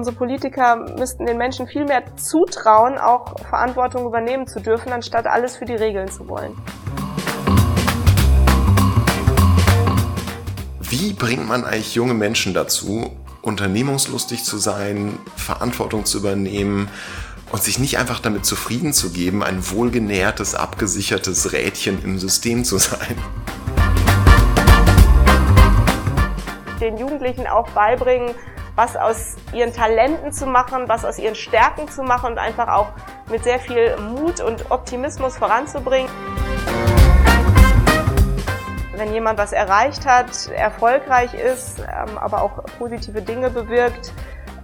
unsere Politiker müssten den Menschen viel mehr zutrauen, auch Verantwortung übernehmen zu dürfen, anstatt alles für die Regeln zu wollen. Wie bringt man eigentlich junge Menschen dazu, unternehmungslustig zu sein, Verantwortung zu übernehmen und sich nicht einfach damit zufrieden zu geben, ein wohlgenährtes, abgesichertes Rädchen im System zu sein? Den Jugendlichen auch beibringen, was aus ihren Talenten zu machen, was aus ihren Stärken zu machen und einfach auch mit sehr viel Mut und Optimismus voranzubringen. Wenn jemand was erreicht hat, erfolgreich ist, ähm, aber auch positive Dinge bewirkt,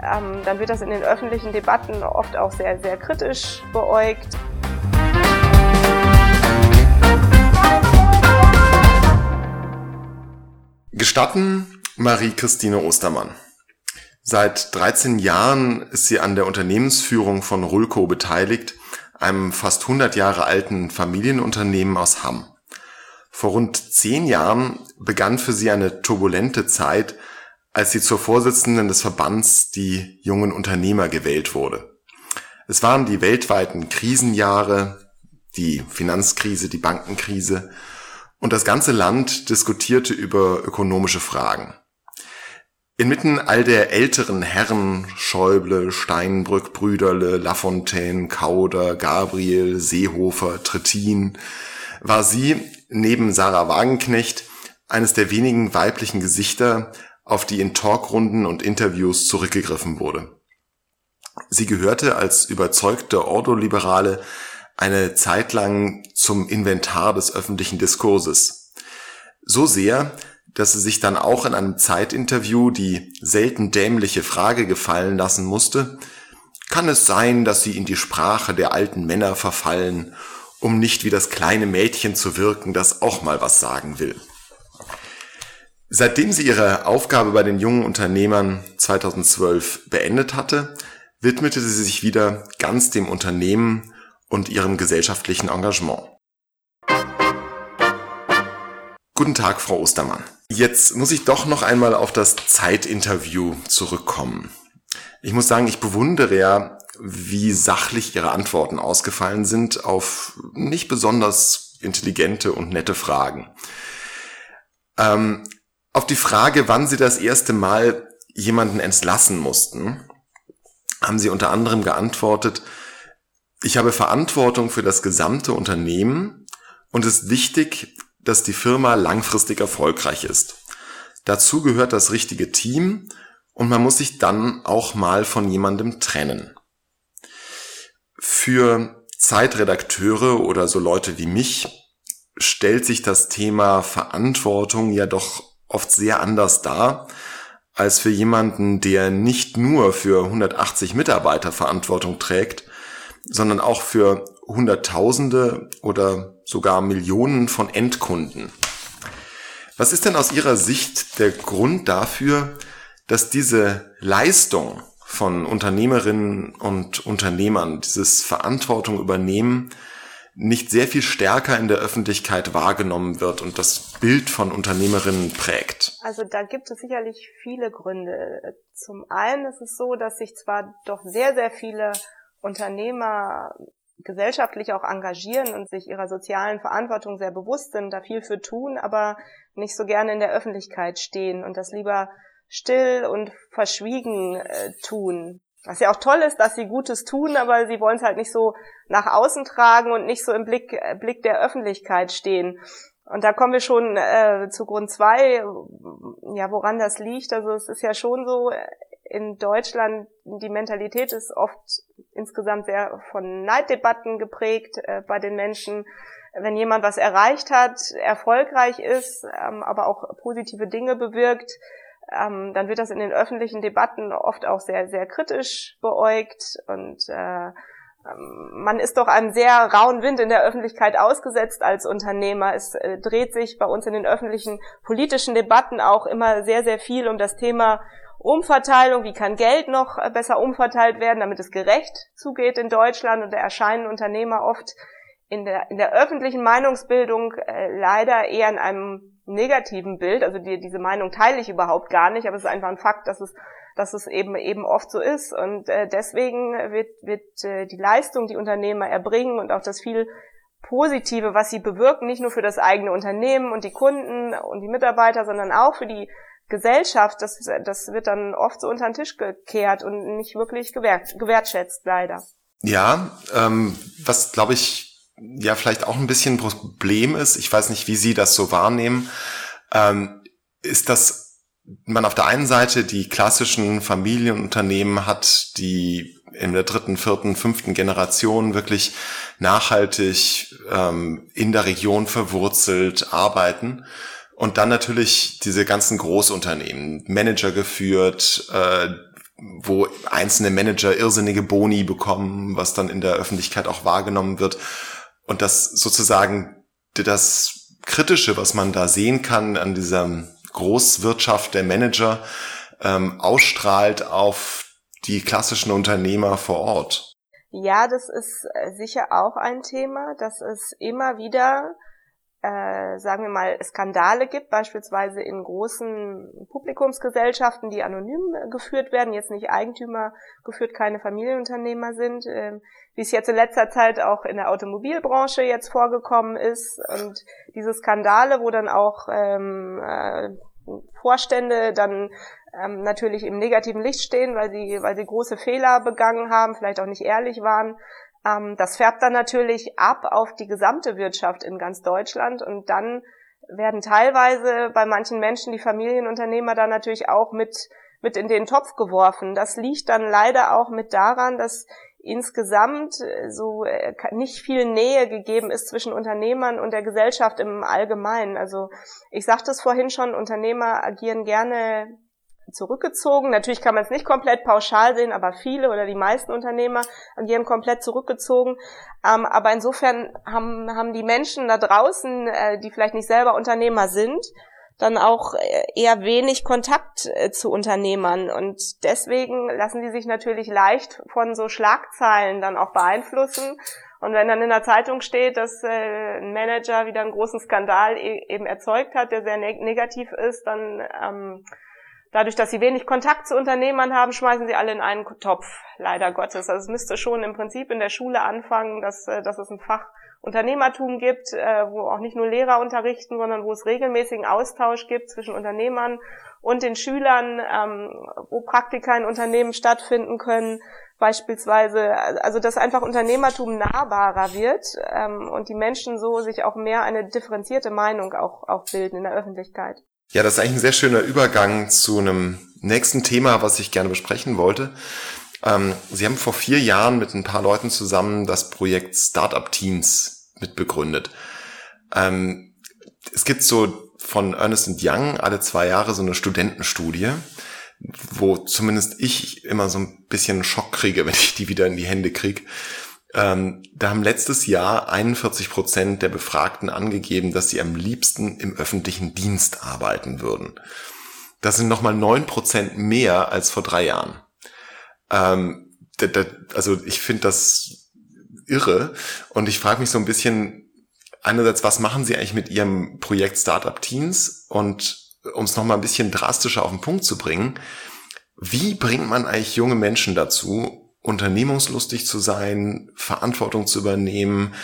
ähm, dann wird das in den öffentlichen Debatten oft auch sehr, sehr kritisch beäugt. Gestatten Marie-Christine Ostermann. Seit 13 Jahren ist sie an der Unternehmensführung von Rulco beteiligt, einem fast 100 Jahre alten Familienunternehmen aus Hamm. Vor rund zehn Jahren begann für sie eine turbulente Zeit, als sie zur Vorsitzenden des Verbands die jungen Unternehmer gewählt wurde. Es waren die weltweiten Krisenjahre, die Finanzkrise, die Bankenkrise und das ganze Land diskutierte über ökonomische Fragen. Inmitten all der älteren Herren, Schäuble, Steinbrück, Brüderle, Lafontaine, Kauder, Gabriel, Seehofer, Trittin, war sie, neben Sarah Wagenknecht, eines der wenigen weiblichen Gesichter, auf die in Talkrunden und Interviews zurückgegriffen wurde. Sie gehörte als überzeugte Ordoliberale eine Zeit lang zum Inventar des öffentlichen Diskurses. So sehr, dass sie sich dann auch in einem Zeitinterview die selten dämliche Frage gefallen lassen musste, kann es sein, dass sie in die Sprache der alten Männer verfallen, um nicht wie das kleine Mädchen zu wirken, das auch mal was sagen will. Seitdem sie ihre Aufgabe bei den jungen Unternehmern 2012 beendet hatte, widmete sie sich wieder ganz dem Unternehmen und ihrem gesellschaftlichen Engagement. Guten Tag, Frau Ostermann. Jetzt muss ich doch noch einmal auf das Zeitinterview zurückkommen. Ich muss sagen, ich bewundere ja, wie sachlich Ihre Antworten ausgefallen sind auf nicht besonders intelligente und nette Fragen. Ähm, auf die Frage, wann Sie das erste Mal jemanden entlassen mussten, haben Sie unter anderem geantwortet, ich habe Verantwortung für das gesamte Unternehmen und es ist wichtig, dass die Firma langfristig erfolgreich ist. Dazu gehört das richtige Team und man muss sich dann auch mal von jemandem trennen. Für Zeitredakteure oder so Leute wie mich stellt sich das Thema Verantwortung ja doch oft sehr anders dar als für jemanden, der nicht nur für 180 Mitarbeiter Verantwortung trägt, sondern auch für Hunderttausende oder sogar Millionen von Endkunden. Was ist denn aus Ihrer Sicht der Grund dafür, dass diese Leistung von Unternehmerinnen und Unternehmern, dieses Verantwortung übernehmen, nicht sehr viel stärker in der Öffentlichkeit wahrgenommen wird und das Bild von Unternehmerinnen prägt? Also da gibt es sicherlich viele Gründe. Zum einen ist es so, dass sich zwar doch sehr, sehr viele Unternehmer gesellschaftlich auch engagieren und sich ihrer sozialen Verantwortung sehr bewusst sind, da viel für tun, aber nicht so gerne in der Öffentlichkeit stehen und das lieber still und verschwiegen äh, tun. Was ja auch toll ist, dass sie Gutes tun, aber sie wollen es halt nicht so nach außen tragen und nicht so im Blick, äh, Blick der Öffentlichkeit stehen. Und da kommen wir schon äh, zu Grund zwei, ja, woran das liegt. Also es ist ja schon so, in Deutschland, die Mentalität ist oft insgesamt sehr von Neiddebatten geprägt äh, bei den Menschen. Wenn jemand was erreicht hat, erfolgreich ist, ähm, aber auch positive Dinge bewirkt, ähm, dann wird das in den öffentlichen Debatten oft auch sehr, sehr kritisch beäugt und äh, ähm, man ist doch einem sehr rauen Wind in der Öffentlichkeit ausgesetzt als Unternehmer. Es äh, dreht sich bei uns in den öffentlichen politischen Debatten auch immer sehr, sehr viel um das Thema Umverteilung, wie kann Geld noch äh, besser umverteilt werden, damit es gerecht zugeht in Deutschland. Und da erscheinen Unternehmer oft in der, in der öffentlichen Meinungsbildung äh, leider eher in einem negativen Bild. Also die, diese Meinung teile ich überhaupt gar nicht, aber es ist einfach ein Fakt, dass es dass es eben eben oft so ist und äh, deswegen wird wird äh, die Leistung, die Unternehmer erbringen und auch das viel Positive, was sie bewirken, nicht nur für das eigene Unternehmen und die Kunden und die Mitarbeiter, sondern auch für die Gesellschaft, das, das wird dann oft so unter den Tisch gekehrt und nicht wirklich gewert, gewertschätzt, leider. Ja, ähm, was glaube ich ja vielleicht auch ein bisschen ein Problem ist, ich weiß nicht, wie Sie das so wahrnehmen, ähm, ist, dass man auf der einen Seite die klassischen Familienunternehmen hat, die in der dritten, vierten, fünften Generation wirklich nachhaltig ähm, in der Region verwurzelt arbeiten und dann natürlich diese ganzen Großunternehmen, Manager geführt, äh, wo einzelne Manager irrsinnige Boni bekommen, was dann in der Öffentlichkeit auch wahrgenommen wird. Und das sozusagen das Kritische, was man da sehen kann an dieser Großwirtschaft der Manager, ähm, ausstrahlt auf die klassischen Unternehmer vor Ort. Ja, das ist äh, sicher auch ein Thema, dass es immer wieder äh, sagen wir mal, Skandale gibt, beispielsweise in großen Publikumsgesellschaften, die anonym geführt werden, jetzt nicht Eigentümer geführt, keine Familienunternehmer sind, äh, wie es jetzt in letzter Zeit auch in der Automobilbranche jetzt vorgekommen ist. Und diese Skandale, wo dann auch ähm, äh, Vorstände dann ähm, natürlich im negativen Licht stehen, weil sie, weil sie große Fehler begangen haben, vielleicht auch nicht ehrlich waren, ähm, das färbt dann natürlich ab auf die gesamte Wirtschaft in ganz Deutschland und dann werden teilweise bei manchen Menschen die Familienunternehmer dann natürlich auch mit, mit in den Topf geworfen. Das liegt dann leider auch mit daran, dass insgesamt äh, so äh, nicht viel Nähe gegeben ist zwischen Unternehmern und der Gesellschaft im Allgemeinen. Also ich sagte es vorhin schon, Unternehmer agieren gerne zurückgezogen. Natürlich kann man es nicht komplett pauschal sehen, aber viele oder die meisten Unternehmer agieren komplett zurückgezogen. Ähm, aber insofern haben, haben die Menschen da draußen, äh, die vielleicht nicht selber Unternehmer sind, dann auch äh, eher wenig Kontakt äh, zu Unternehmern. Und deswegen lassen die sich natürlich leicht von so Schlagzeilen dann auch beeinflussen. Und wenn dann in der Zeitung steht, dass äh, ein Manager wieder einen großen Skandal e eben erzeugt hat, der sehr neg negativ ist, dann ähm, dadurch, dass sie wenig Kontakt zu Unternehmern haben, schmeißen sie alle in einen Topf, leider Gottes. Also es müsste schon im Prinzip in der Schule anfangen, dass, äh, dass es ein Fach Unternehmertum gibt, äh, wo auch nicht nur Lehrer unterrichten, sondern wo es regelmäßigen Austausch gibt zwischen Unternehmern und den Schülern, ähm, wo Praktika in Unternehmen stattfinden können, beispielsweise, also dass einfach Unternehmertum nahbarer wird ähm, und die Menschen so sich auch mehr eine differenzierte Meinung auch, auch bilden in der Öffentlichkeit. Ja, das ist eigentlich ein sehr schöner Übergang zu einem nächsten Thema, was ich gerne besprechen wollte. Ähm, Sie haben vor vier Jahren mit ein paar Leuten zusammen das Projekt Startup Teams mitbegründet. Ähm, es gibt so von Ernest Young alle zwei Jahre so eine Studentenstudie, wo zumindest ich immer so ein bisschen Schock kriege, wenn ich die wieder in die Hände kriege. Ähm, da haben letztes Jahr 41 Prozent der Befragten angegeben, dass sie am liebsten im öffentlichen Dienst arbeiten würden. Das sind nochmal neun Prozent mehr als vor drei Jahren. Ähm, da, da, also ich finde das irre und ich frage mich so ein bisschen, einerseits, was machen Sie eigentlich mit Ihrem Projekt Startup Teens und um es nochmal ein bisschen drastischer auf den Punkt zu bringen, wie bringt man eigentlich junge Menschen dazu, unternehmungslustig zu sein, Verantwortung zu übernehmen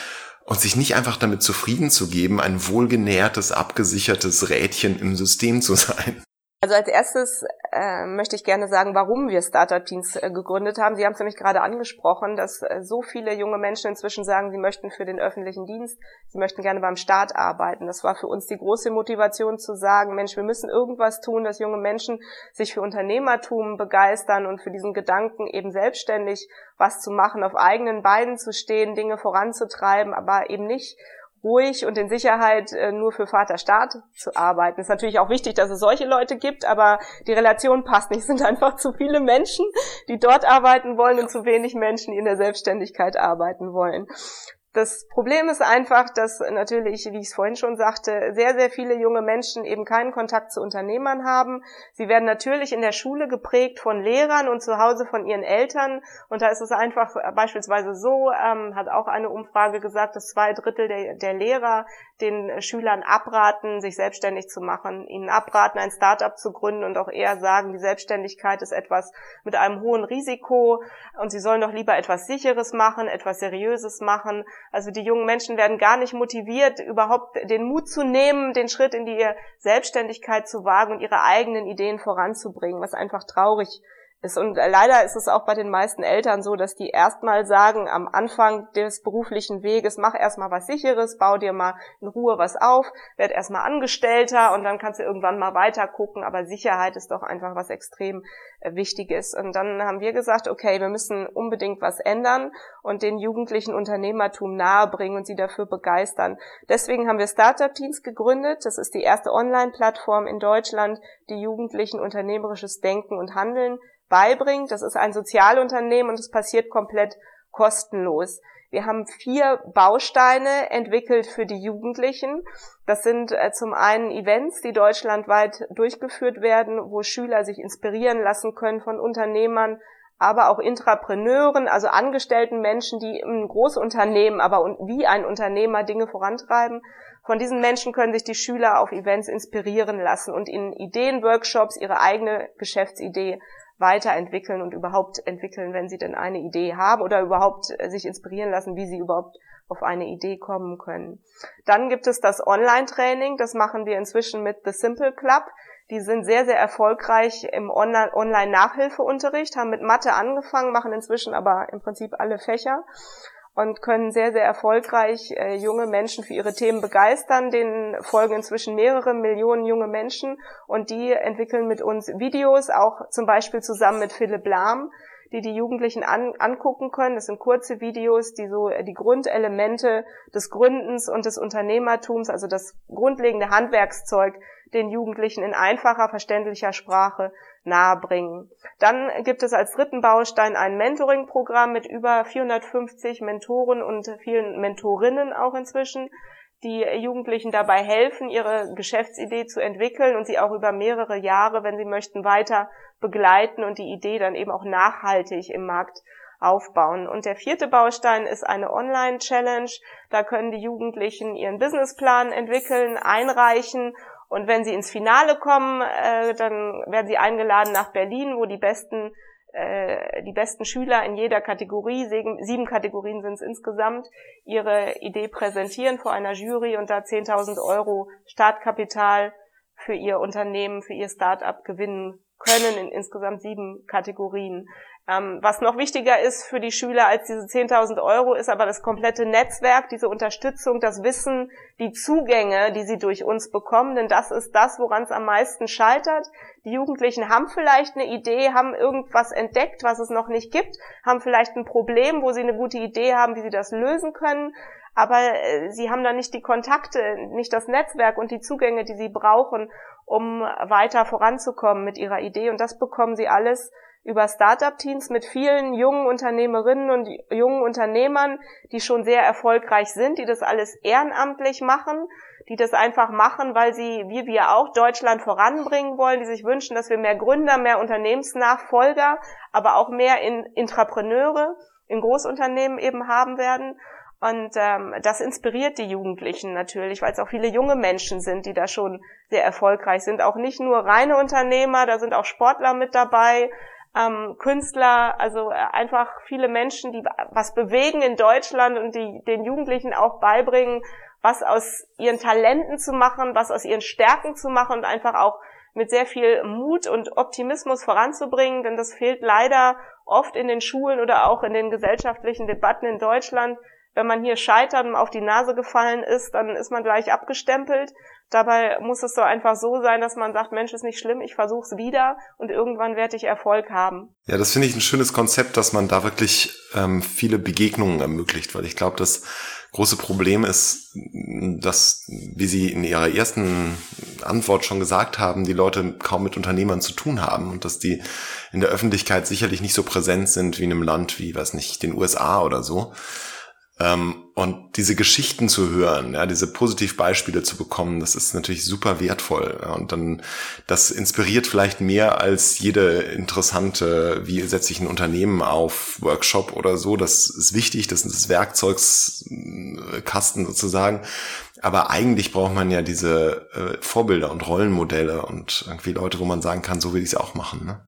und sich nicht einfach damit zufrieden zu geben, ein wohlgenährtes, abgesichertes Rädchen im System zu sein. Also als erstes äh, möchte ich gerne sagen, warum wir Startup Teams äh, gegründet haben. Sie haben es nämlich gerade angesprochen, dass äh, so viele junge Menschen inzwischen sagen, sie möchten für den öffentlichen Dienst, sie möchten gerne beim Staat arbeiten. Das war für uns die große Motivation zu sagen, Mensch, wir müssen irgendwas tun, dass junge Menschen sich für Unternehmertum begeistern und für diesen Gedanken eben selbstständig was zu machen, auf eigenen Beinen zu stehen, Dinge voranzutreiben, aber eben nicht ruhig und in Sicherheit äh, nur für Vater Staat zu arbeiten. Ist natürlich auch wichtig, dass es solche Leute gibt, aber die Relation passt nicht. Es sind einfach zu viele Menschen, die dort arbeiten wollen und zu wenig Menschen, die in der Selbstständigkeit arbeiten wollen. Das Problem ist einfach, dass natürlich, wie ich es vorhin schon sagte, sehr, sehr viele junge Menschen eben keinen Kontakt zu Unternehmern haben. Sie werden natürlich in der Schule geprägt von Lehrern und zu Hause von ihren Eltern. Und da ist es einfach beispielsweise so, ähm, hat auch eine Umfrage gesagt, dass zwei Drittel der, der Lehrer den Schülern abraten, sich selbstständig zu machen, ihnen abraten, ein Startup zu gründen und auch eher sagen, die Selbstständigkeit ist etwas mit einem hohen Risiko und sie sollen doch lieber etwas Sicheres machen, etwas Seriöses machen. Also die jungen Menschen werden gar nicht motiviert, überhaupt den Mut zu nehmen, den Schritt in die Selbstständigkeit zu wagen und ihre eigenen Ideen voranzubringen, was einfach traurig ist ist. Und leider ist es auch bei den meisten Eltern so, dass die erstmal sagen, am Anfang des beruflichen Weges, mach erstmal was sicheres, bau dir mal in Ruhe was auf, werd erstmal Angestellter und dann kannst du irgendwann mal weiter gucken. Aber Sicherheit ist doch einfach was extrem äh, Wichtiges. Und dann haben wir gesagt, okay, wir müssen unbedingt was ändern und den Jugendlichen Unternehmertum nahebringen und sie dafür begeistern. Deswegen haben wir Startup Teams gegründet. Das ist die erste Online-Plattform in Deutschland, die Jugendlichen unternehmerisches Denken und Handeln beibringt. Das ist ein Sozialunternehmen und es passiert komplett kostenlos. Wir haben vier Bausteine entwickelt für die Jugendlichen. Das sind äh, zum einen Events, die deutschlandweit durchgeführt werden, wo Schüler sich inspirieren lassen können von Unternehmern, aber auch Intrapreneuren, also angestellten Menschen, die im Großunternehmen, aber wie ein Unternehmer Dinge vorantreiben. Von diesen Menschen können sich die Schüler auf Events inspirieren lassen und in Ideenworkshops ihre eigene Geschäftsidee weiterentwickeln und überhaupt entwickeln, wenn sie denn eine Idee haben oder überhaupt äh, sich inspirieren lassen, wie sie überhaupt auf eine Idee kommen können. Dann gibt es das Online-Training, das machen wir inzwischen mit The Simple Club. Die sind sehr, sehr erfolgreich im Online-Nachhilfeunterricht, haben mit Mathe angefangen, machen inzwischen aber im Prinzip alle Fächer und können sehr, sehr erfolgreich äh, junge Menschen für ihre Themen begeistern. Denen folgen inzwischen mehrere Millionen junge Menschen und die entwickeln mit uns Videos, auch zum Beispiel zusammen mit Philipp Lahm, die die Jugendlichen an, angucken können. Das sind kurze Videos, die so äh, die Grundelemente des Gründens und des Unternehmertums, also das grundlegende Handwerkszeug den Jugendlichen in einfacher, verständlicher Sprache nahebringen. Dann gibt es als dritten Baustein ein Mentoring-Programm mit über 450 Mentoren und vielen Mentorinnen auch inzwischen, die Jugendlichen dabei helfen, ihre Geschäftsidee zu entwickeln und sie auch über mehrere Jahre, wenn sie möchten, weiter begleiten und die Idee dann eben auch nachhaltig im Markt aufbauen. Und der vierte Baustein ist eine Online-Challenge. Da können die Jugendlichen ihren Businessplan entwickeln, einreichen und wenn sie ins Finale kommen, äh, dann werden sie eingeladen nach Berlin, wo die besten äh, die besten Schüler in jeder Kategorie, sieben Kategorien sind es insgesamt, ihre Idee präsentieren vor einer Jury und da 10.000 Euro Startkapital für ihr Unternehmen, für ihr Start-up gewinnen können in insgesamt sieben Kategorien. Ähm, was noch wichtiger ist für die Schüler als diese 10.000 Euro, ist aber das komplette Netzwerk, diese Unterstützung, das Wissen, die Zugänge, die sie durch uns bekommen. Denn das ist das, woran es am meisten scheitert. Die Jugendlichen haben vielleicht eine Idee, haben irgendwas entdeckt, was es noch nicht gibt, haben vielleicht ein Problem, wo sie eine gute Idee haben, wie sie das lösen können. Aber äh, sie haben da nicht die Kontakte, nicht das Netzwerk und die Zugänge, die sie brauchen, um weiter voranzukommen mit ihrer Idee. Und das bekommen sie alles über Startup-Teams mit vielen jungen Unternehmerinnen und jungen Unternehmern, die schon sehr erfolgreich sind, die das alles ehrenamtlich machen, die das einfach machen, weil sie, wie wir auch, Deutschland voranbringen wollen, die sich wünschen, dass wir mehr Gründer, mehr Unternehmensnachfolger, aber auch mehr in Intrapreneure in Großunternehmen eben haben werden. Und ähm, das inspiriert die Jugendlichen natürlich, weil es auch viele junge Menschen sind, die da schon sehr erfolgreich sind. Auch nicht nur reine Unternehmer, da sind auch Sportler mit dabei, ähm, Künstler, also äh, einfach viele Menschen, die was bewegen in Deutschland und die den Jugendlichen auch beibringen, was aus ihren Talenten zu machen, was aus ihren Stärken zu machen und einfach auch mit sehr viel Mut und Optimismus voranzubringen, denn das fehlt leider oft in den Schulen oder auch in den gesellschaftlichen Debatten in Deutschland. Wenn man hier scheitert und auf die Nase gefallen ist, dann ist man gleich abgestempelt. Dabei muss es doch einfach so sein, dass man sagt, Mensch, ist nicht schlimm, ich versuche es wieder und irgendwann werde ich Erfolg haben. Ja, das finde ich ein schönes Konzept, dass man da wirklich ähm, viele Begegnungen ermöglicht, weil ich glaube, das große Problem ist, dass, wie Sie in Ihrer ersten Antwort schon gesagt haben, die Leute kaum mit Unternehmern zu tun haben und dass die in der Öffentlichkeit sicherlich nicht so präsent sind wie in einem Land wie, weiß nicht, den USA oder so. Ähm, und diese Geschichten zu hören, ja, diese Positivbeispiele zu bekommen, das ist natürlich super wertvoll. Und dann, das inspiriert vielleicht mehr als jede interessante, wie setze ich ein Unternehmen auf, Workshop oder so. Das ist wichtig, das ist das Werkzeugskasten sozusagen. Aber eigentlich braucht man ja diese äh, Vorbilder und Rollenmodelle und irgendwie Leute, wo man sagen kann, so will ich es auch machen. Ne?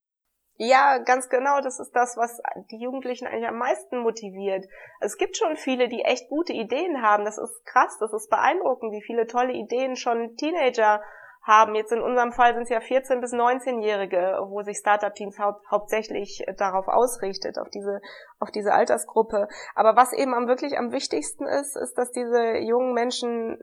Ja, ganz genau. Das ist das, was die Jugendlichen eigentlich am meisten motiviert. Es gibt schon viele, die echt gute Ideen haben. Das ist krass, das ist beeindruckend, wie viele tolle Ideen schon Teenager haben. Jetzt in unserem Fall sind es ja 14- bis 19-Jährige, wo sich Startup-Teams hau hauptsächlich darauf ausrichtet, auf diese, auf diese Altersgruppe. Aber was eben am wirklich am wichtigsten ist, ist, dass diese jungen Menschen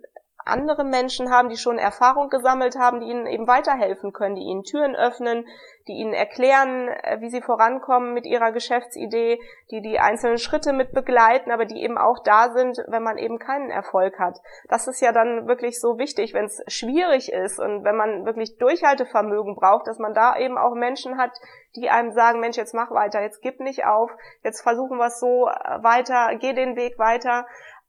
andere Menschen haben, die schon Erfahrung gesammelt haben, die ihnen eben weiterhelfen können, die ihnen Türen öffnen, die ihnen erklären, äh, wie sie vorankommen mit ihrer Geschäftsidee, die die einzelnen Schritte mit begleiten, aber die eben auch da sind, wenn man eben keinen Erfolg hat. Das ist ja dann wirklich so wichtig, wenn es schwierig ist und wenn man wirklich Durchhaltevermögen braucht, dass man da eben auch Menschen hat, die einem sagen, Mensch, jetzt mach weiter, jetzt gib nicht auf, jetzt versuchen wir es so äh, weiter, geh den Weg weiter.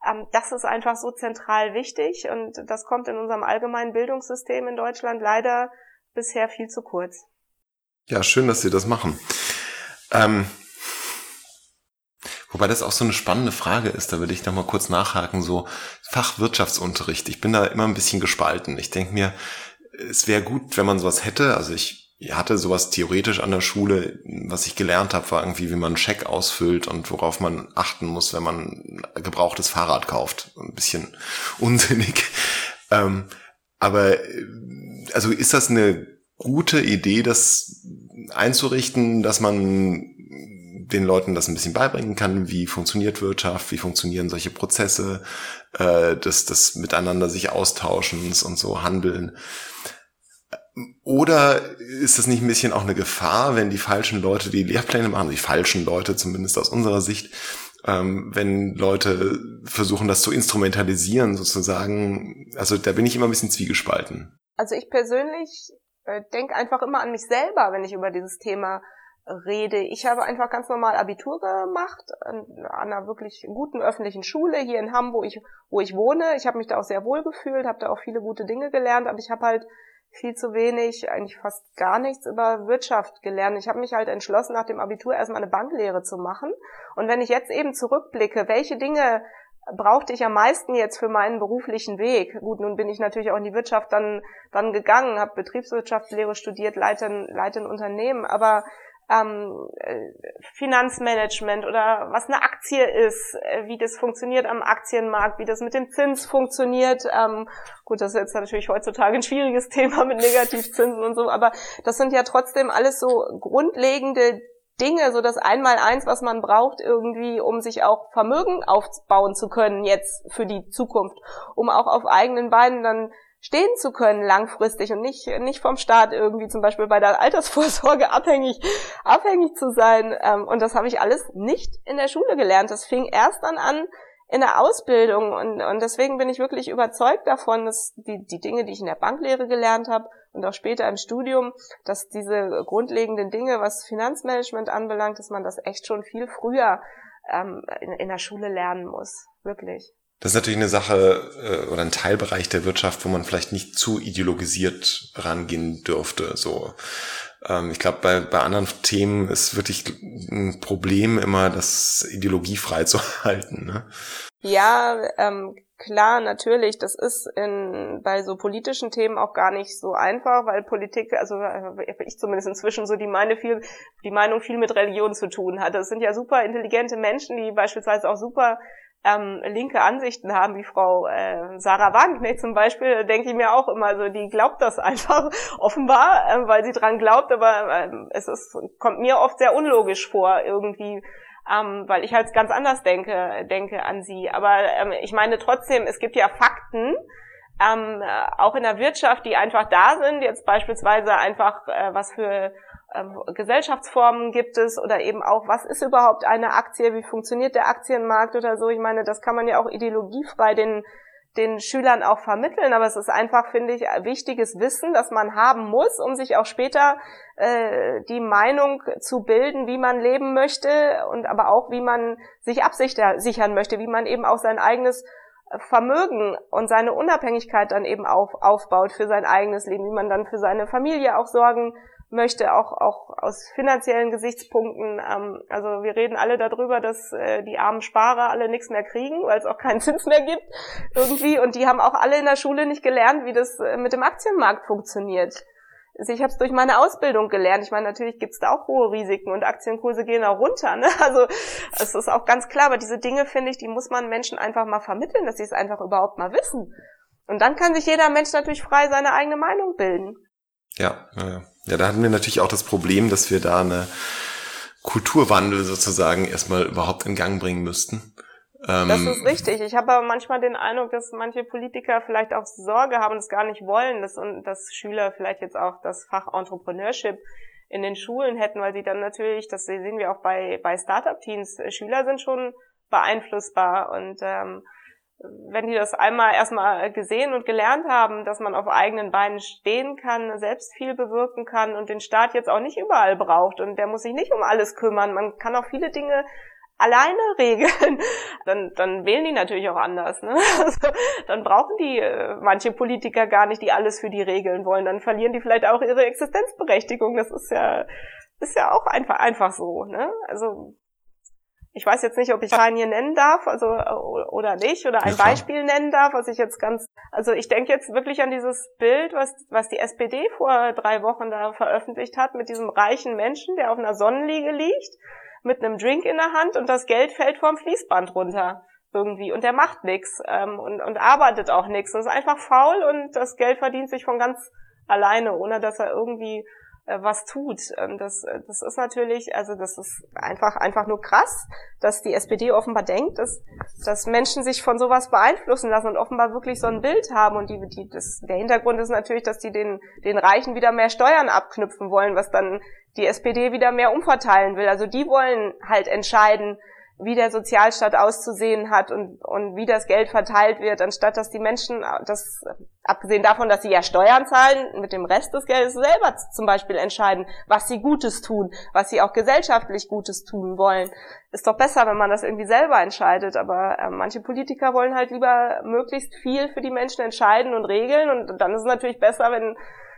Ähm, das ist einfach so zentral wichtig und das kommt in unserem allgemeinen Bildungssystem in Deutschland leider bisher viel zu kurz. Ja, schön, dass Sie das machen. Ähm, wobei das auch so eine spannende Frage ist, da würde ich noch mal kurz nachhaken, so Fachwirtschaftsunterricht. Ich bin da immer ein bisschen gespalten. Ich denke mir, es wäre gut, wenn man sowas hätte. Also ich hatte sowas theoretisch an der Schule. Was ich gelernt habe, war irgendwie, wie man einen Scheck ausfüllt und worauf man achten muss, wenn man gebrauchtes Fahrrad kauft. Ein bisschen unsinnig. Ähm, aber also ist das eine gute Idee, das einzurichten, dass man den Leuten das ein bisschen beibringen kann, wie funktioniert Wirtschaft, wie funktionieren solche Prozesse, äh, das, das Miteinander sich austauschens und so handeln. Oder ist das nicht ein bisschen auch eine Gefahr, wenn die falschen Leute die Lehrpläne machen, die falschen Leute zumindest aus unserer Sicht, ähm, wenn Leute versuchen, das zu instrumentalisieren sozusagen? Also da bin ich immer ein bisschen zwiegespalten. Also ich persönlich äh, denke einfach immer an mich selber, wenn ich über dieses Thema rede. Ich habe einfach ganz normal Abitur gemacht an, einer wirklich guten öffentlichen Schule hier in Hamburg, wo ich wohne. Ich habe mich da auch sehr wohl gefühlt, habe da auch viele gute Dinge gelernt, aber ich habe halt viel zu wenig, eigentlich fast gar nichts über Wirtschaft gelernt. Ich habe mich halt entschlossen, nach dem Abitur erstmal eine Banklehre zu machen. Und wenn ich jetzt eben zurückblicke, welche Dinge brauchte ich am meisten jetzt für meinen beruflichen Weg? Gut, nun bin ich natürlich auch in die Wirtschaft dann, dann gegangen, habe Betriebswirtschaftslehre studiert, leite, leite ein Unternehmen, aber ähm, äh, Finanzmanagement oder was eine Aktie ist, äh, wie das funktioniert am Aktienmarkt, wie das mit dem Zins funktioniert. Ähm, gut, das ist jetzt natürlich heutzutage ein schwieriges Thema mit Negativzinsen und so, aber das sind ja trotzdem alles so grundlegende Dinge, so das Einmaleins, was man braucht irgendwie, um sich auch Vermögen aufbauen zu können jetzt für die Zukunft, um auch auf eigenen Beinen dann stehen zu können langfristig und nicht, nicht vom Staat irgendwie zum Beispiel bei der Altersvorsorge abhängig, abhängig zu sein. Ähm, und das habe ich alles nicht in der Schule gelernt. Das fing erst dann an in der Ausbildung und, und deswegen bin ich wirklich überzeugt davon, dass die, die Dinge, die ich in der Banklehre gelernt habe und auch später im Studium, dass diese grundlegenden Dinge, was Finanzmanagement anbelangt, dass man das echt schon viel früher ähm, in, in der Schule lernen muss. Wirklich. Das ist natürlich eine Sache äh, oder ein Teilbereich der Wirtschaft, wo man vielleicht nicht zu ideologisiert rangehen dürfte. So, ähm, ich glaube, bei, bei anderen Themen ist wirklich ein Problem immer, das ideologiefrei zu halten. Ne? Ja, ähm, klar, natürlich. Das ist in, bei so politischen Themen auch gar nicht so einfach, weil Politik, also äh, ich zumindest inzwischen so die, meine viel, die Meinung viel mit Religion zu tun hat. Das sind ja super intelligente Menschen, die beispielsweise auch super ähm, linke Ansichten haben, wie Frau äh, Sarah Wagenknecht zum Beispiel, denke ich mir auch immer so, die glaubt das einfach offenbar, äh, weil sie dran glaubt, aber äh, es ist, kommt mir oft sehr unlogisch vor irgendwie, ähm, weil ich halt ganz anders denke, denke an sie. Aber ähm, ich meine trotzdem, es gibt ja Fakten, ähm, auch in der Wirtschaft, die einfach da sind, jetzt beispielsweise einfach, äh, was für Gesellschaftsformen gibt es oder eben auch, was ist überhaupt eine Aktie, wie funktioniert der Aktienmarkt oder so. Ich meine, das kann man ja auch ideologiefrei den, den Schülern auch vermitteln. Aber es ist einfach, finde ich, wichtiges Wissen, das man haben muss, um sich auch später äh, die Meinung zu bilden, wie man leben möchte und aber auch, wie man sich absichern möchte, wie man eben auch sein eigenes Vermögen und seine Unabhängigkeit dann eben auf, aufbaut für sein eigenes Leben, wie man dann für seine Familie auch sorgen möchte, auch, auch aus finanziellen Gesichtspunkten. Ähm, also wir reden alle darüber, dass äh, die armen Sparer alle nichts mehr kriegen, weil es auch keinen Zins mehr gibt irgendwie. Und die haben auch alle in der Schule nicht gelernt, wie das äh, mit dem Aktienmarkt funktioniert. Also ich habe es durch meine Ausbildung gelernt. Ich meine, natürlich gibt es da auch hohe Risiken und Aktienkurse gehen auch runter. Ne? Also es ist auch ganz klar, aber diese Dinge, finde ich, die muss man Menschen einfach mal vermitteln, dass sie es einfach überhaupt mal wissen. Und dann kann sich jeder Mensch natürlich frei seine eigene Meinung bilden. Ja, ja, ja, da hatten wir natürlich auch das Problem, dass wir da eine Kulturwandel sozusagen erstmal überhaupt in Gang bringen müssten. Ähm, das ist richtig. Ich habe aber manchmal den Eindruck, dass manche Politiker vielleicht auch Sorge haben und es gar nicht wollen, dass, dass Schüler vielleicht jetzt auch das Fach Entrepreneurship in den Schulen hätten, weil sie dann natürlich, das sehen wir auch bei, bei Startup-Teams, Schüler sind schon beeinflussbar und ähm, wenn die das einmal erstmal gesehen und gelernt haben, dass man auf eigenen Beinen stehen kann, selbst viel bewirken kann und den Staat jetzt auch nicht überall braucht und der muss sich nicht um alles kümmern. Man kann auch viele Dinge alleine regeln, dann, dann wählen die natürlich auch anders. Ne? Also, dann brauchen die äh, manche Politiker gar nicht, die alles für die regeln wollen. Dann verlieren die vielleicht auch ihre Existenzberechtigung. Das ist ja, ist ja auch einfach, einfach so. Ne? Also ich weiß jetzt nicht, ob ich Schein hier nennen darf, also oder nicht, oder ein ja, Beispiel nennen darf, was ich jetzt ganz, also ich denke jetzt wirklich an dieses Bild, was, was die SPD vor drei Wochen da veröffentlicht hat, mit diesem reichen Menschen, der auf einer Sonnenliege liegt mit einem Drink in der Hand und das Geld fällt vom Fließband runter irgendwie und der macht nichts ähm, und, und arbeitet auch nichts und ist einfach faul und das Geld verdient sich von ganz alleine, ohne dass er irgendwie äh, was tut. Und das, das ist natürlich, also das ist einfach, einfach nur krass, dass die SPD offenbar denkt, dass, dass Menschen sich von sowas beeinflussen lassen und offenbar wirklich so ein Bild haben. Und die, die, das, der Hintergrund ist natürlich, dass die den, den Reichen wieder mehr Steuern abknüpfen wollen, was dann die SPD wieder mehr umverteilen will. Also die wollen halt entscheiden, wie der Sozialstaat auszusehen hat und, und wie das Geld verteilt wird, anstatt dass die Menschen, das, abgesehen davon, dass sie ja Steuern zahlen, mit dem Rest des Geldes selber zum Beispiel entscheiden, was sie Gutes tun, was sie auch gesellschaftlich Gutes tun wollen. Ist doch besser, wenn man das irgendwie selber entscheidet, aber äh, manche Politiker wollen halt lieber möglichst viel für die Menschen entscheiden und regeln und dann ist es natürlich besser, wenn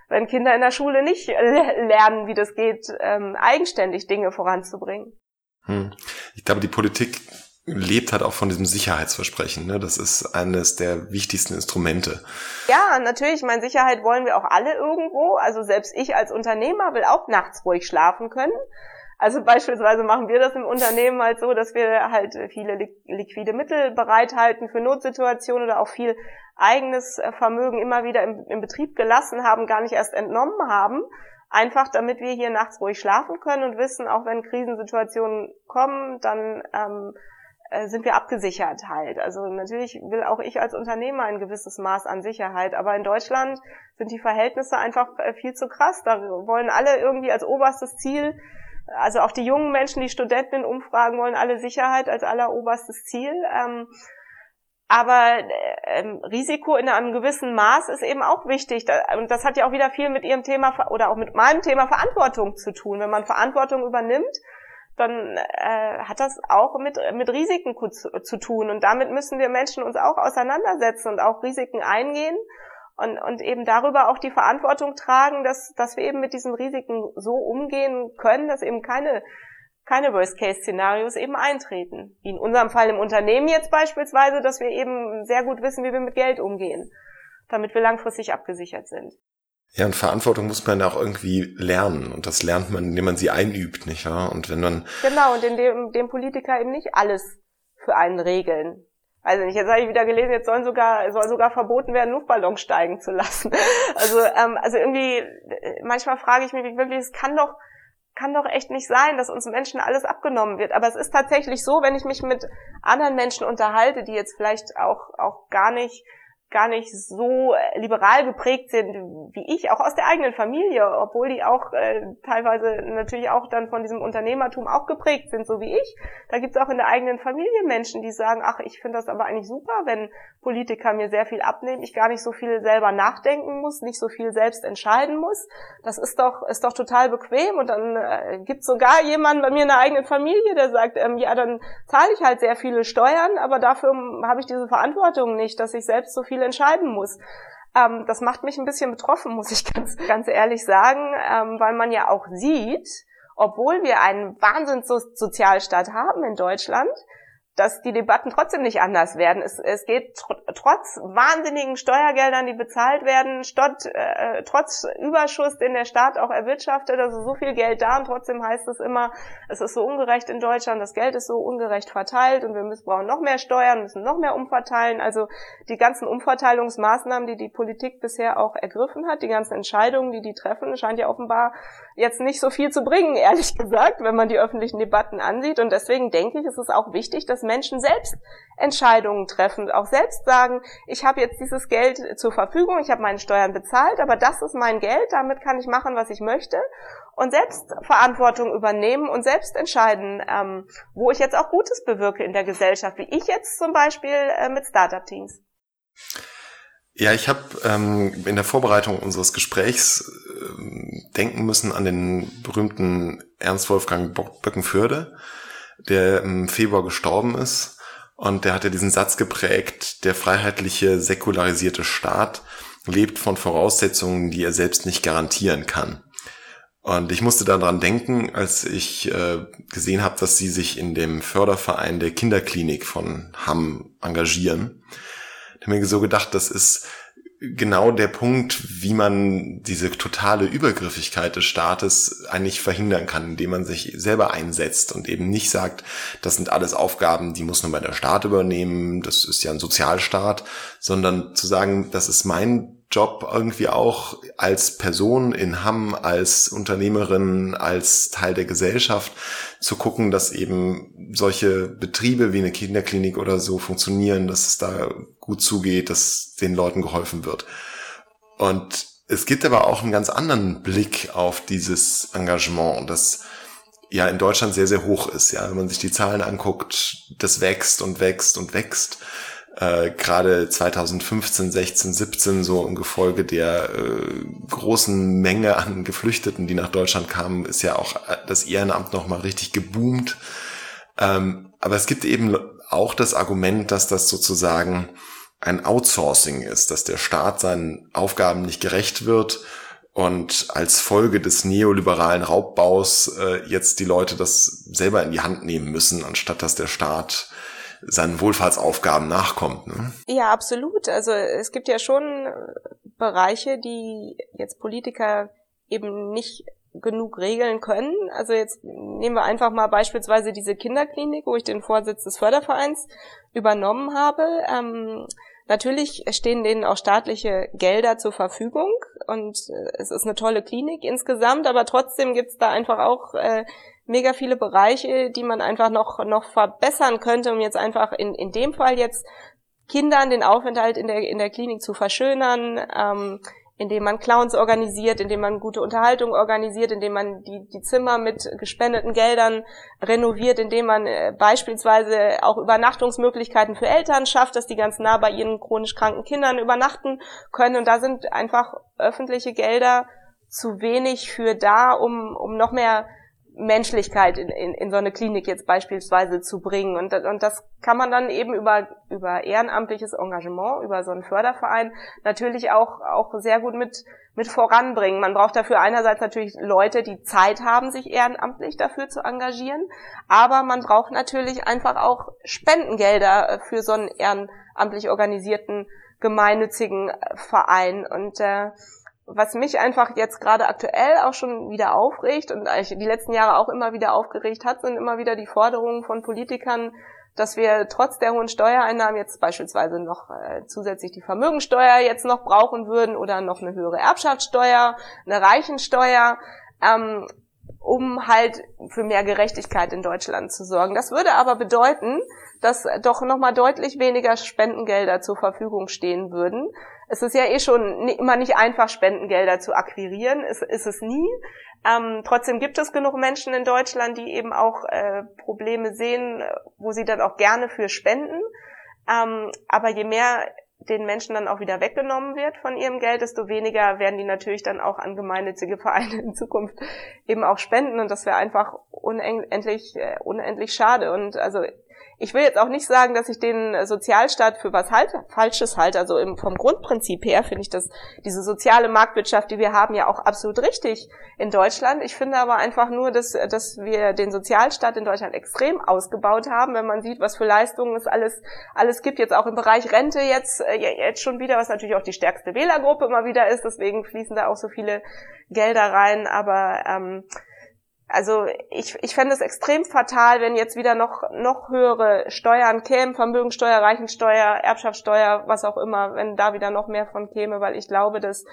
wenn Kinder in der Schule nicht lernen, wie das geht, ähm, eigenständig Dinge voranzubringen. Hm. Ich glaube, die Politik lebt halt auch von diesem Sicherheitsversprechen. Ne? Das ist eines der wichtigsten Instrumente. Ja, natürlich. Ich meine, Sicherheit wollen wir auch alle irgendwo. Also selbst ich als Unternehmer will auch nachts ruhig schlafen können. Also beispielsweise machen wir das im Unternehmen halt so, dass wir halt viele liquide Mittel bereithalten für Notsituationen oder auch viel eigenes äh, Vermögen immer wieder im, im Betrieb gelassen haben, gar nicht erst entnommen haben. Einfach damit wir hier nachts ruhig schlafen können und wissen, auch wenn Krisensituationen kommen, dann ähm, äh, sind wir abgesichert halt. Also natürlich will auch ich als Unternehmer ein gewisses Maß an Sicherheit, aber in Deutschland sind die Verhältnisse einfach äh, viel zu krass. Da wollen alle irgendwie als oberstes Ziel also auch die jungen Menschen, die Studenten in Umfragen wollen alle Sicherheit als alleroberstes Ziel. Ähm, aber ähm, Risiko in einem gewissen Maß ist eben auch wichtig. Und das hat ja auch wieder viel mit Ihrem Thema oder auch mit meinem Thema Verantwortung zu tun. Wenn man Verantwortung übernimmt, dann äh, hat das auch mit, mit Risiken zu, zu tun. Und damit müssen wir Menschen uns auch auseinandersetzen und auch Risiken eingehen und, und eben darüber auch die Verantwortung tragen, dass, dass wir eben mit diesen Risiken so umgehen können, dass eben keine, keine Worst-Case-Szenarios eben eintreten. Wie in unserem Fall im Unternehmen jetzt beispielsweise, dass wir eben sehr gut wissen, wie wir mit Geld umgehen, damit wir langfristig abgesichert sind. Ja, und Verantwortung muss man auch irgendwie lernen. Und das lernt man, indem man sie einübt, nicht wahr? Und wenn man. Genau, und indem dem Politiker eben nicht alles für einen regeln. Also nicht, jetzt habe ich wieder gelesen, jetzt sollen sogar, soll sogar verboten werden, Luftballons steigen zu lassen. Also, ähm, also irgendwie, manchmal frage ich mich wirklich, es kann doch, kann doch echt nicht sein, dass uns Menschen alles abgenommen wird. Aber es ist tatsächlich so, wenn ich mich mit anderen Menschen unterhalte, die jetzt vielleicht auch, auch gar nicht gar nicht so liberal geprägt sind wie ich, auch aus der eigenen Familie, obwohl die auch äh, teilweise natürlich auch dann von diesem Unternehmertum auch geprägt sind, so wie ich. Da gibt es auch in der eigenen Familie Menschen, die sagen, ach, ich finde das aber eigentlich super, wenn Politiker mir sehr viel abnehmen, ich gar nicht so viel selber nachdenken muss, nicht so viel selbst entscheiden muss. Das ist doch, ist doch total bequem und dann äh, gibt es sogar jemanden bei mir in der eigenen Familie, der sagt, ähm, ja, dann zahle ich halt sehr viele Steuern, aber dafür habe ich diese Verantwortung nicht, dass ich selbst so viel entscheiden muss. Ähm, das macht mich ein bisschen betroffen, muss ich ganz, ganz ehrlich sagen, ähm, weil man ja auch sieht, obwohl wir einen Wahnsinns-Sozialstaat haben in Deutschland, dass die Debatten trotzdem nicht anders werden. Es, es geht tr trotz wahnsinnigen Steuergeldern, die bezahlt werden, stott, äh, trotz Überschuss, den der Staat auch erwirtschaftet, also so viel Geld da und trotzdem heißt es immer, es ist so ungerecht in Deutschland, das Geld ist so ungerecht verteilt und wir müssen, brauchen noch mehr Steuern, müssen noch mehr umverteilen. Also die ganzen Umverteilungsmaßnahmen, die die Politik bisher auch ergriffen hat, die ganzen Entscheidungen, die die treffen, scheint ja offenbar jetzt nicht so viel zu bringen, ehrlich gesagt, wenn man die öffentlichen Debatten ansieht. Und deswegen denke ich, ist es auch wichtig, dass Menschen selbst Entscheidungen treffen, auch selbst sagen, ich habe jetzt dieses Geld zur Verfügung, ich habe meine Steuern bezahlt, aber das ist mein Geld, damit kann ich machen, was ich möchte und selbst Verantwortung übernehmen und selbst entscheiden, ähm, wo ich jetzt auch Gutes bewirke in der Gesellschaft, wie ich jetzt zum Beispiel äh, mit Startup-Teams. Ja, ich habe ähm, in der Vorbereitung unseres Gesprächs denken müssen an den berühmten Ernst Wolfgang Böckenförde, der im Februar gestorben ist. Und der hat ja diesen Satz geprägt, der freiheitliche, säkularisierte Staat lebt von Voraussetzungen, die er selbst nicht garantieren kann. Und ich musste daran denken, als ich äh, gesehen habe, dass sie sich in dem Förderverein der Kinderklinik von Hamm engagieren habe mir so gedacht, das ist genau der Punkt, wie man diese totale Übergriffigkeit des Staates eigentlich verhindern kann, indem man sich selber einsetzt und eben nicht sagt, das sind alles Aufgaben, die muss nur bei der Staat übernehmen, das ist ja ein Sozialstaat, sondern zu sagen, das ist mein Job irgendwie auch als Person in Hamm, als Unternehmerin, als Teil der Gesellschaft zu gucken, dass eben solche Betriebe wie eine Kinderklinik oder so funktionieren, dass es da gut zugeht, dass den Leuten geholfen wird. Und es gibt aber auch einen ganz anderen Blick auf dieses Engagement, das ja in Deutschland sehr, sehr hoch ist. Ja, wenn man sich die Zahlen anguckt, das wächst und wächst und wächst äh, gerade 2015, 16, 17 so im Gefolge der äh, großen Menge an Geflüchteten, die nach Deutschland kamen, ist ja auch äh, das Ehrenamt nochmal richtig geboomt. Ähm, aber es gibt eben auch das Argument, dass das sozusagen ein Outsourcing ist, dass der Staat seinen Aufgaben nicht gerecht wird und als Folge des neoliberalen Raubbaus äh, jetzt die Leute das selber in die Hand nehmen müssen, anstatt dass der Staat seinen Wohlfahrtsaufgaben nachkommt. Ne? Ja, absolut. Also es gibt ja schon Bereiche, die jetzt Politiker eben nicht genug regeln können. Also jetzt nehmen wir einfach mal beispielsweise diese Kinderklinik, wo ich den Vorsitz des Fördervereins übernommen habe. Ähm, natürlich stehen denen auch staatliche Gelder zur Verfügung und äh, es ist eine tolle Klinik insgesamt, aber trotzdem gibt's da einfach auch äh, mega viele Bereiche, die man einfach noch, noch verbessern könnte, um jetzt einfach in, in dem Fall jetzt Kindern den Aufenthalt in der, in der Klinik zu verschönern, ähm, indem man Clowns organisiert, indem man gute Unterhaltung organisiert, indem man die, die Zimmer mit gespendeten Geldern renoviert, indem man äh, beispielsweise auch Übernachtungsmöglichkeiten für Eltern schafft, dass die ganz nah bei ihren chronisch kranken Kindern übernachten können. Und da sind einfach öffentliche Gelder zu wenig für da, um, um noch mehr Menschlichkeit in, in, in so eine Klinik jetzt beispielsweise zu bringen. Und, und das kann man dann eben über, über ehrenamtliches Engagement, über so einen Förderverein natürlich auch, auch sehr gut mit, mit voranbringen. Man braucht dafür einerseits natürlich Leute, die Zeit haben, sich ehrenamtlich dafür zu engagieren, aber man braucht natürlich einfach auch Spendengelder für so einen ehrenamtlich organisierten gemeinnützigen Verein. Und äh, was mich einfach jetzt gerade aktuell auch schon wieder aufregt und eigentlich die letzten Jahre auch immer wieder aufgeregt hat, sind immer wieder die Forderungen von Politikern, dass wir trotz der hohen Steuereinnahmen jetzt beispielsweise noch äh, zusätzlich die Vermögensteuer jetzt noch brauchen würden oder noch eine höhere Erbschaftssteuer, eine Reichensteuer. Ähm, um halt für mehr Gerechtigkeit in Deutschland zu sorgen. Das würde aber bedeuten, dass doch nochmal deutlich weniger Spendengelder zur Verfügung stehen würden. Es ist ja eh schon immer nicht einfach, Spendengelder zu akquirieren. Es ist es nie. Ähm, trotzdem gibt es genug Menschen in Deutschland, die eben auch äh, Probleme sehen, wo sie dann auch gerne für spenden. Ähm, aber je mehr den Menschen dann auch wieder weggenommen wird von ihrem Geld, desto weniger werden die natürlich dann auch an gemeinnützige Vereine in Zukunft eben auch spenden und das wäre einfach unendlich, äh, unendlich schade. Und also ich will jetzt auch nicht sagen, dass ich den Sozialstaat für was halt, Falsches halte. Also im, vom Grundprinzip her finde ich das, diese soziale Marktwirtschaft, die wir haben, ja auch absolut richtig in Deutschland. Ich finde aber einfach nur, dass, dass wir den Sozialstaat in Deutschland extrem ausgebaut haben, wenn man sieht, was für Leistungen es alles, alles gibt. Jetzt auch im Bereich Rente jetzt, äh, jetzt schon wieder, was natürlich auch die stärkste Wählergruppe immer wieder ist. Deswegen fließen da auch so viele Gelder rein. Aber ähm, also ich, ich fände es extrem fatal, wenn jetzt wieder noch, noch höhere Steuern kämen, Vermögensteuer, Reichensteuer, Erbschaftssteuer, was auch immer, wenn da wieder noch mehr von käme, weil ich glaube, dass,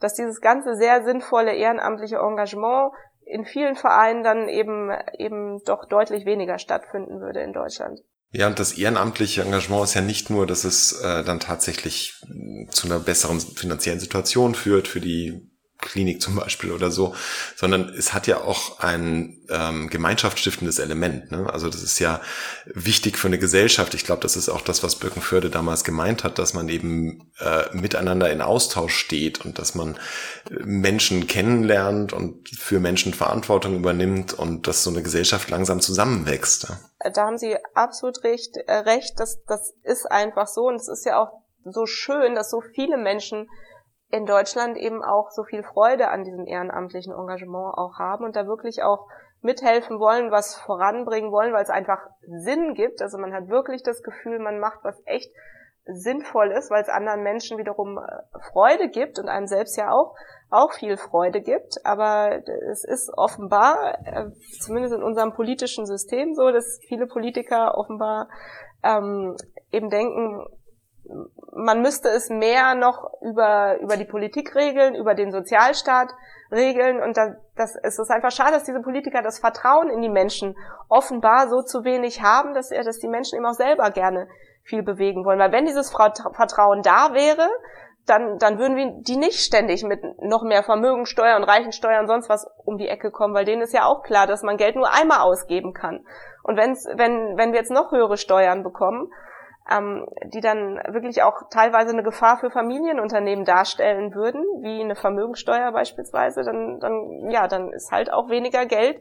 dass dieses ganze sehr sinnvolle ehrenamtliche Engagement in vielen Vereinen dann eben, eben doch deutlich weniger stattfinden würde in Deutschland. Ja, und das ehrenamtliche Engagement ist ja nicht nur, dass es äh, dann tatsächlich zu einer besseren finanziellen Situation führt für die Klinik zum Beispiel oder so, sondern es hat ja auch ein ähm, gemeinschaftsstiftendes Element. Ne? Also das ist ja wichtig für eine Gesellschaft. Ich glaube, das ist auch das, was Birkenförde damals gemeint hat, dass man eben äh, miteinander in Austausch steht und dass man äh, Menschen kennenlernt und für Menschen Verantwortung übernimmt und dass so eine Gesellschaft langsam zusammenwächst. Ja? Da haben Sie absolut recht. Äh, recht. Das, das ist einfach so und es ist ja auch so schön, dass so viele Menschen in Deutschland eben auch so viel Freude an diesem ehrenamtlichen Engagement auch haben und da wirklich auch mithelfen wollen, was voranbringen wollen, weil es einfach Sinn gibt. Also man hat wirklich das Gefühl, man macht was echt sinnvoll ist, weil es anderen Menschen wiederum äh, Freude gibt und einem selbst ja auch auch viel Freude gibt. Aber es ist offenbar, äh, zumindest in unserem politischen System so, dass viele Politiker offenbar ähm, eben denken, man müsste es mehr noch über, über die Politik regeln, über den Sozialstaat regeln. Und das, das, es ist einfach schade, dass diese Politiker das Vertrauen in die Menschen offenbar so zu wenig haben, dass, dass die Menschen eben auch selber gerne viel bewegen wollen. Weil wenn dieses Vertrauen da wäre, dann, dann würden wir die nicht ständig mit noch mehr Vermögensteuer und Reichensteuer und sonst was um die Ecke kommen, weil denen ist ja auch klar, dass man Geld nur einmal ausgeben kann. Und wenn's, wenn, wenn wir jetzt noch höhere Steuern bekommen, ähm, die dann wirklich auch teilweise eine Gefahr für Familienunternehmen darstellen würden, wie eine Vermögensteuer beispielsweise, dann, dann, ja, dann ist halt auch weniger Geld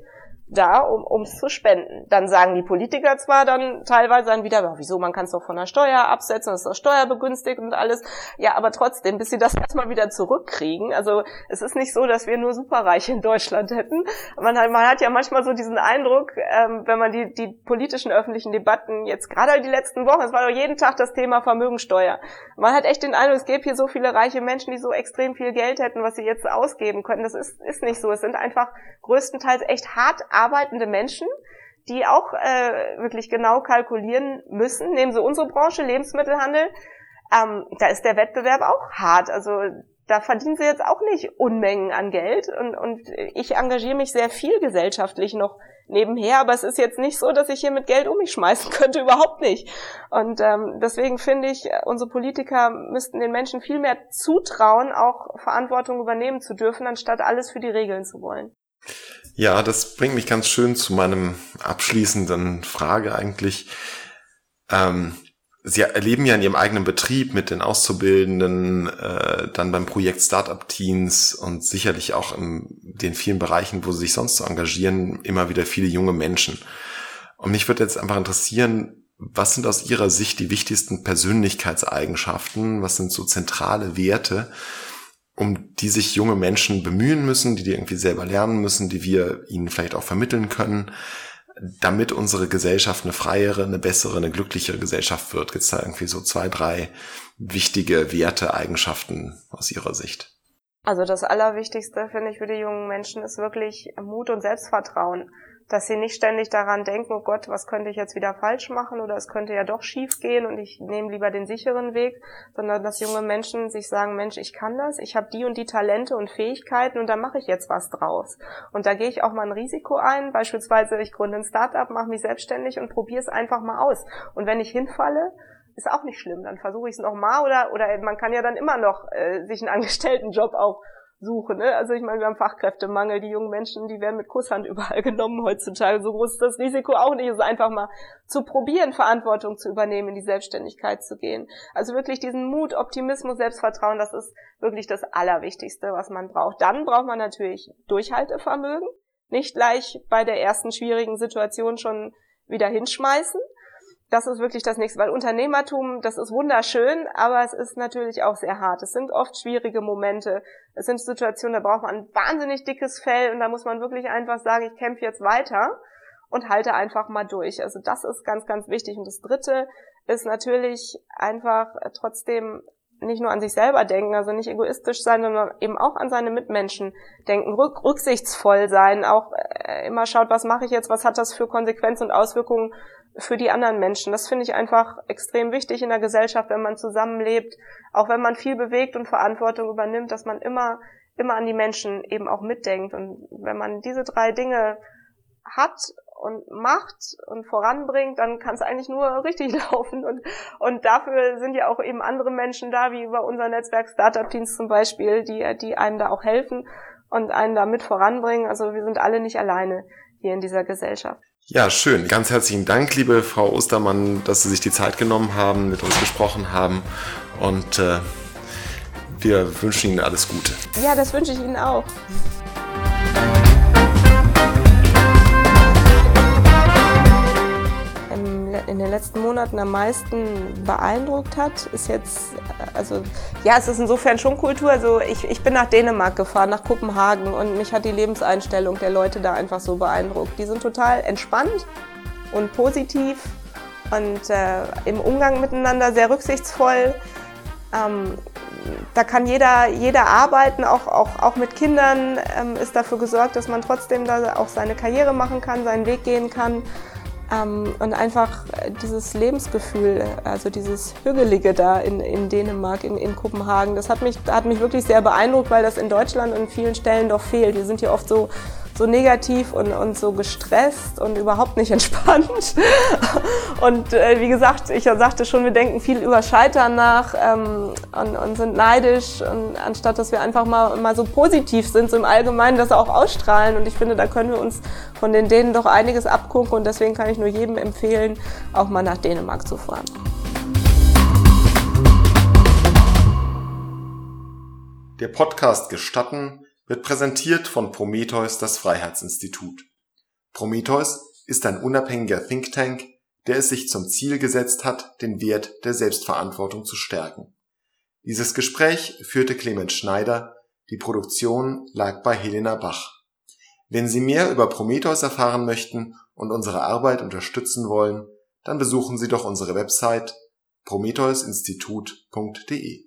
da, um es zu spenden. Dann sagen die Politiker zwar dann teilweise dann wieder, wieso, man kann es doch von der Steuer absetzen, das ist doch steuerbegünstigt und alles. Ja, aber trotzdem, bis sie das erstmal wieder zurückkriegen. Also es ist nicht so, dass wir nur Superreiche in Deutschland hätten. Man hat, man hat ja manchmal so diesen Eindruck, ähm, wenn man die, die politischen öffentlichen Debatten jetzt gerade die letzten Wochen, es war doch jeden Tag das Thema Vermögensteuer. Man hat echt den Eindruck, es gäbe hier so viele reiche Menschen, die so extrem viel Geld hätten, was sie jetzt ausgeben könnten. Das ist, ist nicht so. Es sind einfach größtenteils echt hart arbeitende Menschen, die auch äh, wirklich genau kalkulieren müssen. Nehmen Sie unsere Branche, Lebensmittelhandel, ähm, da ist der Wettbewerb auch hart. Also da verdienen sie jetzt auch nicht Unmengen an Geld und, und ich engagiere mich sehr viel gesellschaftlich noch nebenher, aber es ist jetzt nicht so, dass ich hier mit Geld um mich schmeißen könnte, überhaupt nicht. Und ähm, deswegen finde ich, unsere Politiker müssten den Menschen viel mehr zutrauen, auch Verantwortung übernehmen zu dürfen, anstatt alles für die Regeln zu wollen. Ja, das bringt mich ganz schön zu meinem abschließenden Frage eigentlich. Ähm, Sie erleben ja in Ihrem eigenen Betrieb mit den Auszubildenden, äh, dann beim Projekt Startup Teens und sicherlich auch in den vielen Bereichen, wo Sie sich sonst so engagieren, immer wieder viele junge Menschen. Und mich würde jetzt einfach interessieren, was sind aus Ihrer Sicht die wichtigsten Persönlichkeitseigenschaften? Was sind so zentrale Werte, um die sich junge Menschen bemühen müssen, die die irgendwie selber lernen müssen, die wir ihnen vielleicht auch vermitteln können, damit unsere Gesellschaft eine freiere, eine bessere, eine glücklichere Gesellschaft wird. Gibt es da irgendwie so zwei, drei wichtige Werte, Eigenschaften aus Ihrer Sicht? Also das Allerwichtigste, finde ich, für die jungen Menschen ist wirklich Mut und Selbstvertrauen dass sie nicht ständig daran denken, oh Gott, was könnte ich jetzt wieder falsch machen oder es könnte ja doch schief gehen und ich nehme lieber den sicheren Weg, sondern dass junge Menschen sich sagen, Mensch, ich kann das, ich habe die und die Talente und Fähigkeiten und da mache ich jetzt was draus. Und da gehe ich auch mal ein Risiko ein, beispielsweise ich gründe ein Startup, mache mich selbstständig und probiere es einfach mal aus. Und wenn ich hinfalle, ist auch nicht schlimm, dann versuche ich es nochmal oder, oder man kann ja dann immer noch äh, sich einen Angestelltenjob auch suche. Ne? Also ich meine, wir haben Fachkräftemangel, die jungen Menschen, die werden mit Kusshand überall genommen heutzutage. So groß ist das Risiko auch nicht. Es ist einfach mal zu probieren, Verantwortung zu übernehmen, in die Selbstständigkeit zu gehen. Also wirklich diesen Mut, Optimismus, Selbstvertrauen, das ist wirklich das Allerwichtigste, was man braucht. Dann braucht man natürlich Durchhaltevermögen. Nicht gleich bei der ersten schwierigen Situation schon wieder hinschmeißen, das ist wirklich das nächste, weil Unternehmertum, das ist wunderschön, aber es ist natürlich auch sehr hart. Es sind oft schwierige Momente. Es sind Situationen, da braucht man ein wahnsinnig dickes Fell und da muss man wirklich einfach sagen, ich kämpfe jetzt weiter und halte einfach mal durch. Also das ist ganz, ganz wichtig. Und das Dritte ist natürlich einfach trotzdem nicht nur an sich selber denken, also nicht egoistisch sein, sondern eben auch an seine Mitmenschen denken, rück, rücksichtsvoll sein, auch äh, immer schaut, was mache ich jetzt, was hat das für Konsequenzen und Auswirkungen für die anderen Menschen. Das finde ich einfach extrem wichtig in der Gesellschaft, wenn man zusammenlebt, auch wenn man viel bewegt und Verantwortung übernimmt, dass man immer, immer an die Menschen eben auch mitdenkt. Und wenn man diese drei Dinge hat und macht und voranbringt, dann kann es eigentlich nur richtig laufen. Und, und dafür sind ja auch eben andere Menschen da, wie über unser Netzwerk Startup Teams zum Beispiel, die, die einem da auch helfen und einen da mit voranbringen. Also wir sind alle nicht alleine hier in dieser Gesellschaft. Ja, schön. Ganz herzlichen Dank, liebe Frau Ostermann, dass Sie sich die Zeit genommen haben, mit uns gesprochen haben. Und äh, wir wünschen Ihnen alles Gute. Ja, das wünsche ich Ihnen auch. In den letzten Monaten am meisten beeindruckt hat, ist jetzt, also ja, es ist insofern schon Kultur. Also ich, ich bin nach Dänemark gefahren, nach Kopenhagen und mich hat die Lebenseinstellung der Leute da einfach so beeindruckt. Die sind total entspannt und positiv und äh, im Umgang miteinander sehr rücksichtsvoll. Ähm, da kann jeder, jeder arbeiten, auch, auch, auch mit Kindern ähm, ist dafür gesorgt, dass man trotzdem da auch seine Karriere machen kann, seinen Weg gehen kann. Ähm, und einfach dieses Lebensgefühl, also dieses Hügelige da in, in Dänemark, in, in Kopenhagen, das hat mich, hat mich wirklich sehr beeindruckt, weil das in Deutschland an vielen Stellen doch fehlt. Wir sind hier oft so so negativ und, und so gestresst und überhaupt nicht entspannt. Und äh, wie gesagt, ich sagte schon, wir denken viel über Scheitern nach ähm, und, und sind neidisch und anstatt dass wir einfach mal, mal so positiv sind, so im Allgemeinen das auch ausstrahlen. Und ich finde, da können wir uns von den Dänen doch einiges abgucken und deswegen kann ich nur jedem empfehlen, auch mal nach Dänemark zu fahren. Der Podcast Gestatten wird präsentiert von Prometheus das Freiheitsinstitut. Prometheus ist ein unabhängiger Think Tank, der es sich zum Ziel gesetzt hat, den Wert der Selbstverantwortung zu stärken. Dieses Gespräch führte Clemens Schneider, die Produktion lag bei Helena Bach. Wenn Sie mehr über Prometheus erfahren möchten und unsere Arbeit unterstützen wollen, dann besuchen Sie doch unsere Website prometheusinstitut.de